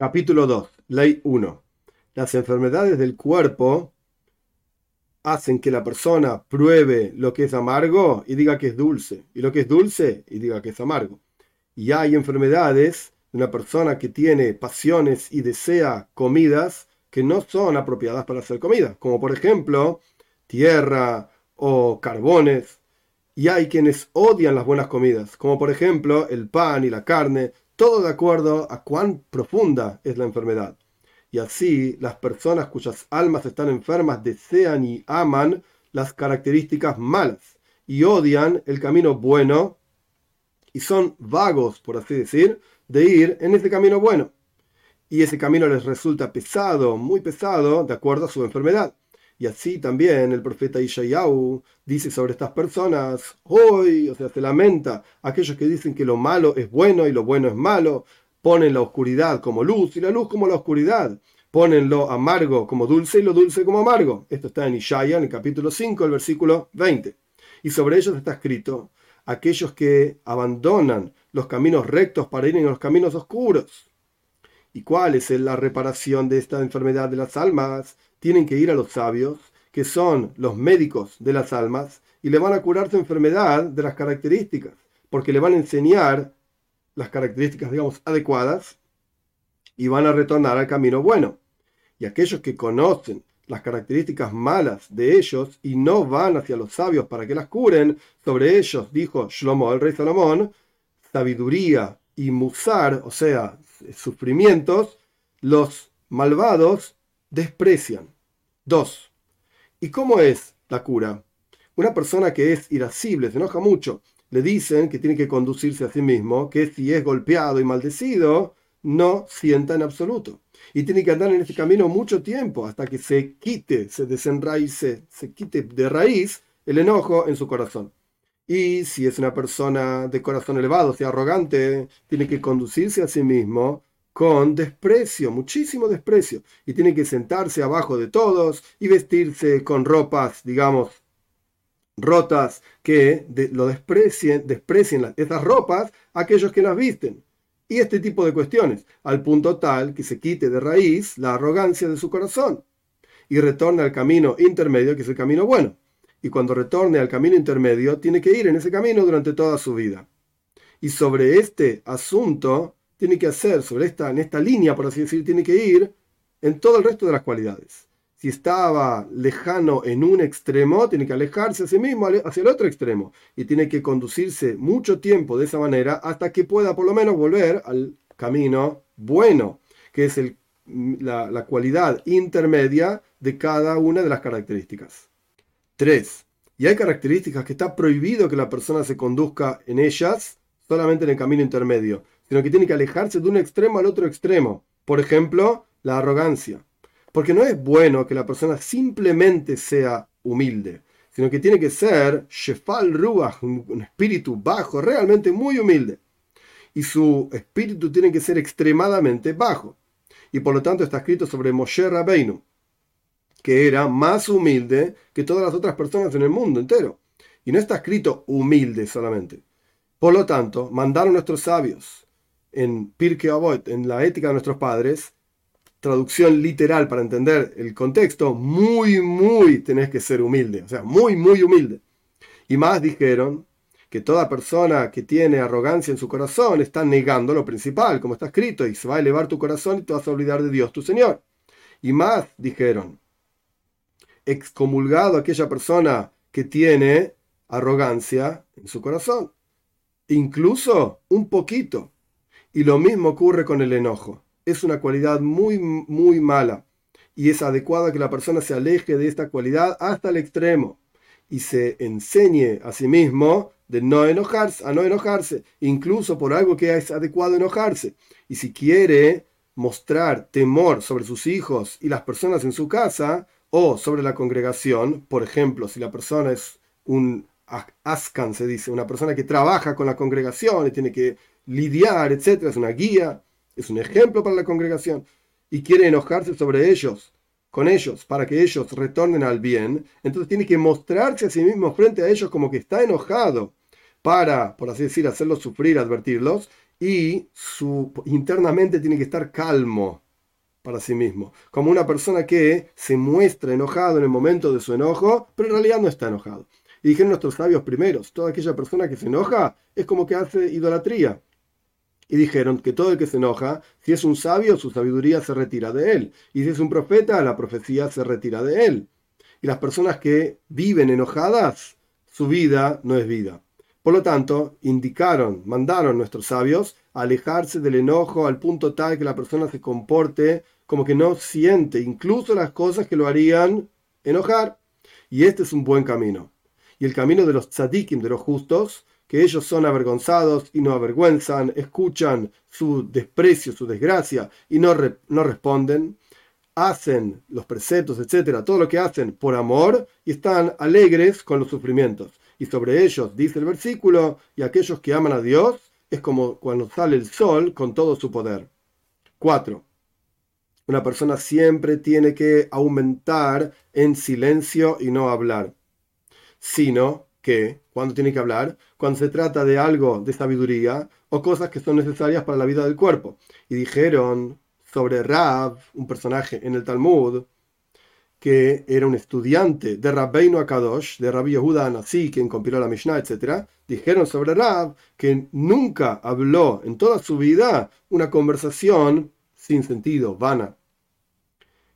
Capítulo 2, Ley 1. Las enfermedades del cuerpo hacen que la persona pruebe lo que es amargo y diga que es dulce, y lo que es dulce y diga que es amargo. Y hay enfermedades de una persona que tiene pasiones y desea comidas que no son apropiadas para hacer comida, como por ejemplo tierra o carbones. Y hay quienes odian las buenas comidas, como por ejemplo el pan y la carne, todo de acuerdo a cuán profunda es la enfermedad. Y así las personas cuyas almas están enfermas desean y aman las características malas y odian el camino bueno y son vagos, por así decir, de ir en ese camino bueno. Y ese camino les resulta pesado, muy pesado, de acuerdo a su enfermedad. Y así también el profeta Ishayahu dice sobre estas personas, hoy, o sea, se lamenta aquellos que dicen que lo malo es bueno y lo bueno es malo, ponen la oscuridad como luz y la luz como la oscuridad, ponen lo amargo como dulce y lo dulce como amargo. Esto está en Ishaya, en el capítulo 5, el versículo 20. Y sobre ellos está escrito, aquellos que abandonan los caminos rectos para ir en los caminos oscuros. ¿Y cuál es la reparación de esta enfermedad de las almas? Tienen que ir a los sabios, que son los médicos de las almas, y le van a curar su enfermedad de las características, porque le van a enseñar las características, digamos, adecuadas, y van a retornar al camino bueno. Y aquellos que conocen las características malas de ellos y no van hacia los sabios para que las curen, sobre ellos dijo Shlomo, el rey Salomón, sabiduría y musar, o sea, sufrimientos, los malvados desprecian. 2. ¿Y cómo es la cura? Una persona que es irascible, se enoja mucho, le dicen que tiene que conducirse a sí mismo, que si es golpeado y maldecido, no sienta en absoluto. Y tiene que andar en este camino mucho tiempo hasta que se quite, se desenraice, se quite de raíz el enojo en su corazón. Y si es una persona de corazón elevado, sea arrogante, tiene que conducirse a sí mismo con desprecio, muchísimo desprecio, y tiene que sentarse abajo de todos y vestirse con ropas, digamos, rotas, que lo desprecien, desprecien esas ropas aquellos que las visten. Y este tipo de cuestiones, al punto tal que se quite de raíz la arrogancia de su corazón y retorne al camino intermedio, que es el camino bueno. Y cuando retorne al camino intermedio, tiene que ir en ese camino durante toda su vida. Y sobre este asunto, tiene que hacer sobre esta, en esta línea, por así decir, tiene que ir en todo el resto de las cualidades. Si estaba lejano en un extremo, tiene que alejarse a sí mismo hacia el otro extremo y tiene que conducirse mucho tiempo de esa manera hasta que pueda por lo menos volver al camino bueno, que es la, la cualidad intermedia de cada una de las características. 3. Y hay características que está prohibido que la persona se conduzca en ellas solamente en el camino intermedio sino que tiene que alejarse de un extremo al otro extremo. Por ejemplo, la arrogancia. Porque no es bueno que la persona simplemente sea humilde, sino que tiene que ser Shefal Ruach, un espíritu bajo, realmente muy humilde. Y su espíritu tiene que ser extremadamente bajo. Y por lo tanto está escrito sobre Moshe Rabbeinu, que era más humilde que todas las otras personas en el mundo entero. Y no está escrito humilde solamente. Por lo tanto, mandaron nuestros sabios en Pirkei Avot, en la ética de nuestros padres, traducción literal para entender el contexto, muy, muy tenés que ser humilde, o sea, muy, muy humilde. Y más dijeron que toda persona que tiene arrogancia en su corazón está negando lo principal, como está escrito, y se va a elevar tu corazón y te vas a olvidar de Dios, tu Señor. Y más dijeron, excomulgado aquella persona que tiene arrogancia en su corazón, incluso un poquito y lo mismo ocurre con el enojo. Es una cualidad muy, muy mala. Y es adecuada que la persona se aleje de esta cualidad hasta el extremo y se enseñe a sí mismo de no enojarse, a no enojarse, incluso por algo que es adecuado enojarse. Y si quiere mostrar temor sobre sus hijos y las personas en su casa o sobre la congregación, por ejemplo, si la persona es un ascan, se dice, una persona que trabaja con la congregación y tiene que lidiar, etcétera, es una guía, es un ejemplo para la congregación y quiere enojarse sobre ellos, con ellos, para que ellos retornen al bien, entonces tiene que mostrarse a sí mismo frente a ellos como que está enojado para, por así decir, hacerlos sufrir, advertirlos, y su, internamente tiene que estar calmo para sí mismo, como una persona que se muestra enojado en el momento de su enojo, pero en realidad no está enojado. Y dijeron nuestros sabios primeros, toda aquella persona que se enoja es como que hace idolatría. Y dijeron que todo el que se enoja, si es un sabio, su sabiduría se retira de él. Y si es un profeta, la profecía se retira de él. Y las personas que viven enojadas, su vida no es vida. Por lo tanto, indicaron, mandaron nuestros sabios alejarse del enojo al punto tal que la persona se comporte como que no siente incluso las cosas que lo harían enojar. Y este es un buen camino. Y el camino de los tzadikim, de los justos, que ellos son avergonzados y no avergüenzan, escuchan su desprecio, su desgracia y no, no responden, hacen los preceptos, etcétera, todo lo que hacen por amor y están alegres con los sufrimientos y sobre ellos, dice el versículo, y aquellos que aman a Dios, es como cuando sale el sol con todo su poder. 4. Una persona siempre tiene que aumentar en silencio y no hablar, sino que, cuando tiene que hablar? Cuando se trata de algo de sabiduría o cosas que son necesarias para la vida del cuerpo. Y dijeron sobre Rab, un personaje en el Talmud, que era un estudiante de Rabbeinu Akadosh, de Rabbi Yehuda Anasi, quien compiló la Mishnah, etc., dijeron sobre Rab que nunca habló en toda su vida una conversación sin sentido, vana.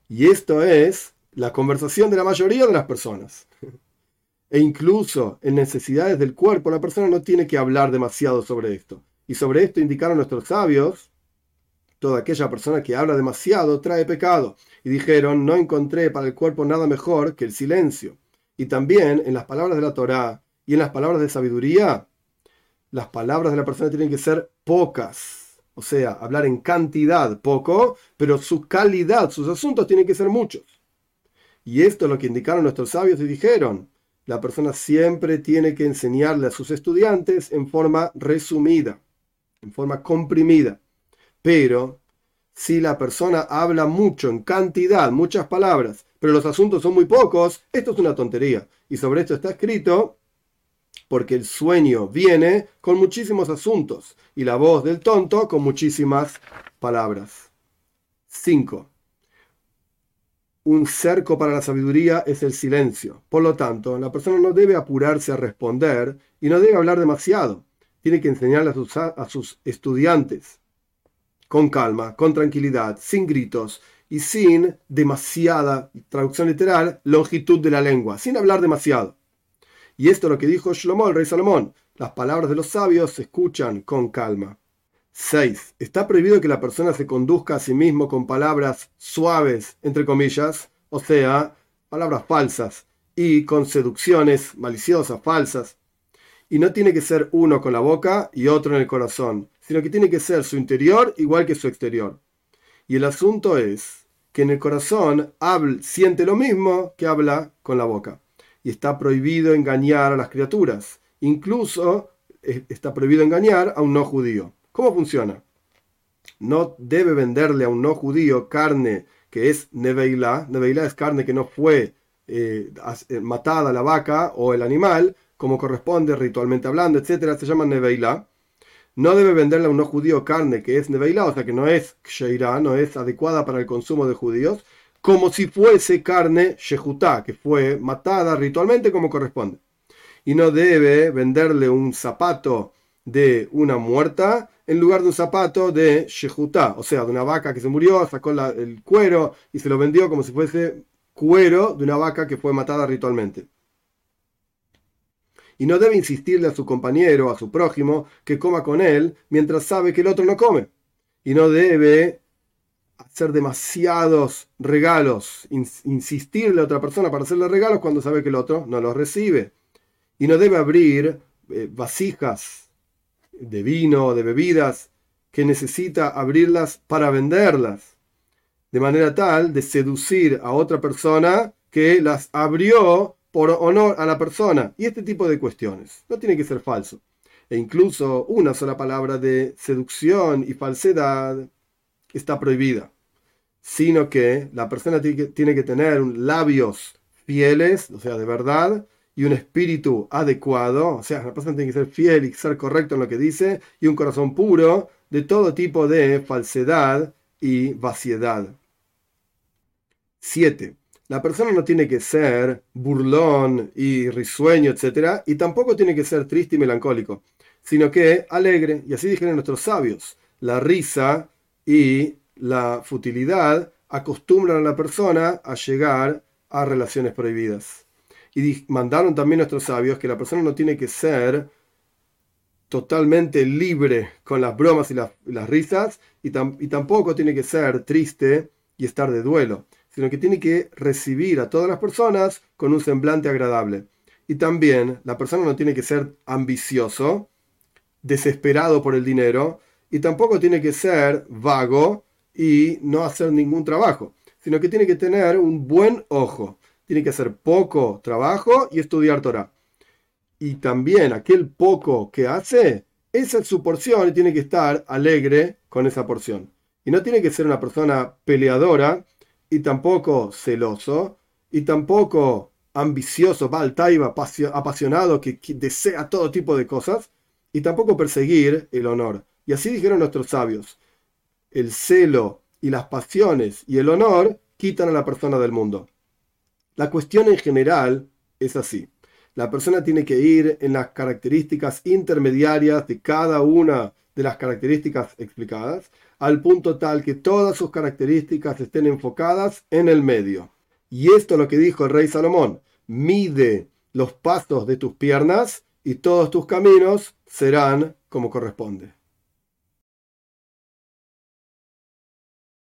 Y esto es la conversación de la mayoría de las personas. E incluso en necesidades del cuerpo, la persona no tiene que hablar demasiado sobre esto. Y sobre esto indicaron nuestros sabios Toda aquella persona que habla demasiado trae pecado. Y dijeron, no encontré para el cuerpo nada mejor que el silencio. Y también en las palabras de la Torá y en las palabras de sabiduría, las palabras de la persona tienen que ser pocas. O sea, hablar en cantidad poco, pero su calidad, sus asuntos tienen que ser muchos. Y esto es lo que indicaron nuestros sabios y dijeron, la persona siempre tiene que enseñarle a sus estudiantes en forma resumida, en forma comprimida. Pero si la persona habla mucho en cantidad, muchas palabras, pero los asuntos son muy pocos, esto es una tontería. Y sobre esto está escrito porque el sueño viene con muchísimos asuntos y la voz del tonto con muchísimas palabras. 5. Un cerco para la sabiduría es el silencio. Por lo tanto, la persona no debe apurarse a responder y no debe hablar demasiado. Tiene que enseñarle a sus, estudiantes con calma, con tranquilidad, sin gritos y sin demasiada, traducción literal, longitud de la lengua, sin hablar demasiado. Y esto es lo que dijo Shlomo, el rey Salomón. Las palabras de los sabios se escuchan con calma. 6. Está prohibido que la persona se conduzca a sí mismo con palabras suaves, entre comillas, o sea, palabras falsas, y con seducciones maliciosas, falsas. Y no tiene que ser uno con la boca y otro en el corazón, sino que tiene que ser su interior igual que su exterior. Y el asunto es que en el corazón habla, siente lo mismo que habla con la boca. Y está prohibido engañar a las criaturas. Incluso eh, está prohibido engañar a un no judío. ¿Cómo funciona? No debe venderle a un no judío carne que es neveila. Neveila es carne que no fue eh, eh, matada la vaca o el animal, como corresponde ritualmente hablando, etc. Se llama neveila no debe venderle a un no judío carne que es neveila, o sea que no es ksheira, no es adecuada para el consumo de judíos, como si fuese carne shehutá, que fue matada ritualmente como corresponde. Y no debe venderle un zapato de una muerta en lugar de un zapato de shehutá, o sea, de una vaca que se murió, sacó el cuero y se lo vendió como si fuese cuero de una vaca que fue matada ritualmente y no debe insistirle a su compañero, a su prójimo, que coma con él mientras sabe que el otro no come. Y no debe hacer demasiados regalos, insistirle a otra persona para hacerle regalos cuando sabe que el otro no los recibe. Y no debe abrir eh, vasijas de vino o de bebidas que necesita abrirlas para venderlas, de manera tal de seducir a otra persona que las abrió por honor a la persona y este tipo de cuestiones. No tiene que ser falso. E incluso una sola palabra de seducción y falsedad está prohibida, sino que la persona tiene que, tener labios fieles, o sea, de verdad, y un espíritu adecuado, o sea, la persona tiene que ser fiel y ser correcto en lo que dice, y un corazón puro de todo tipo de falsedad y vaciedad. 7. La persona no tiene que ser burlón y risueño, etc. Y tampoco tiene que ser triste y melancólico, sino que alegre. Y así dijeron nuestros sabios. La risa y la futilidad acostumbran a la persona a llegar a relaciones prohibidas. Y mandaron también nuestros sabios que la persona no tiene que ser totalmente libre con las bromas y las, risas, y, y tampoco tiene que ser triste y estar de duelo, sino que tiene que recibir a todas las personas con un semblante agradable. Y también la persona no tiene que ser ambicioso, desesperado por el dinero, y tampoco tiene que ser vago y no hacer ningún trabajo, sino que tiene que tener un buen ojo. Tiene que hacer poco trabajo y estudiar Torah y también aquel poco que hace, esa es su porción y tiene que estar alegre con esa porción. Y no tiene que ser una persona peleadora y tampoco celoso y tampoco ambicioso, baltaiba, apasionado que, que desea todo tipo de cosas y tampoco perseguir el honor. Y así dijeron nuestros sabios, el celo y las pasiones y el honor quitan a la persona del mundo. La cuestión en general es así la persona tiene que ir en las características intermediarias de cada una de las características explicadas, al punto tal que todas sus características estén enfocadas en el medio. Y esto es lo que dijo el rey Salomón, mide los pasos de tus piernas y todos tus caminos serán como corresponde.